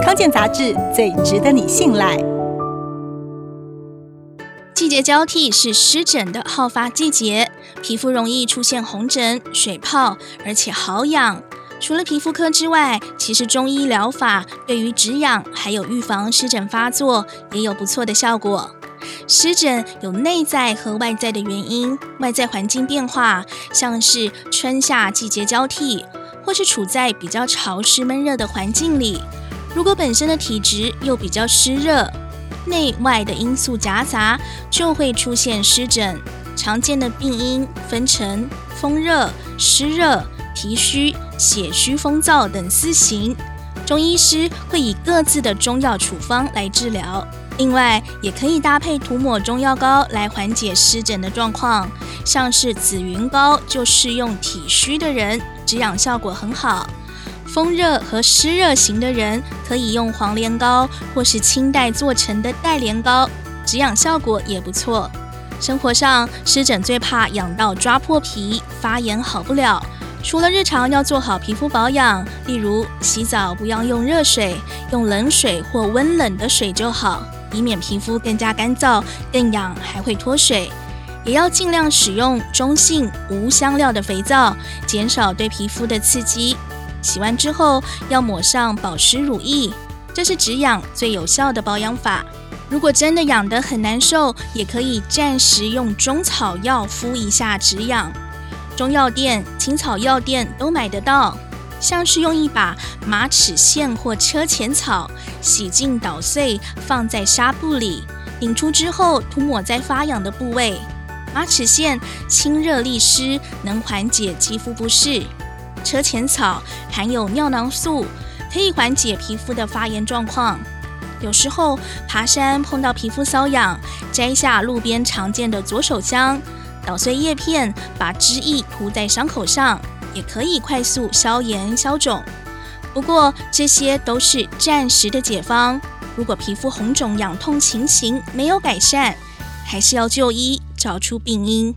康健杂志最值得你信赖。季节交替是湿疹的好发季节，皮肤容易出现红疹、水泡，而且好痒。除了皮肤科之外，其实中医疗法对于止痒还有预防湿疹发作也有不错的效果。湿疹有内在和外在的原因，外在环境变化，像是春夏季节交替，或是处在比较潮湿闷热的环境里。如果本身的体质又比较湿热，内外的因素夹杂，就会出现湿疹。常见的病因分成风热、湿热、脾虚、血虚风燥等四型。中医师会以各自的中药处方来治疗。另外，也可以搭配涂抹中药膏来缓解湿疹的状况，像是紫云膏就适用体虚的人，止痒效果很好。风热和湿热型的人可以用黄连膏或是青黛做成的黛莲膏，止痒效果也不错。生活上湿疹最怕痒到抓破皮，发炎好不了。除了日常要做好皮肤保养，例如洗澡不要用热水，用冷水或温冷的水就好。以免皮肤更加干燥、更痒，还会脱水。也要尽量使用中性无香料的肥皂，减少对皮肤的刺激。洗完之后要抹上保湿乳液，这是止痒最有效的保养法。如果真的痒得很难受，也可以暂时用中草药敷一下止痒。中药店、青草药店都买得到。像是用一把马齿苋或车前草洗净捣碎，放在纱布里，拧出之后涂抹在发痒的部位。马齿苋清热利湿，能缓解肌肤不适。车前草含有尿囊素，可以缓解皮肤的发炎状况。有时候爬山碰到皮肤瘙痒，摘下路边常见的左手香，捣碎叶片，把汁液涂在伤口上。也可以快速消炎消肿，不过这些都是暂时的解方。如果皮肤红肿痒痛情形没有改善，还是要就医，找出病因。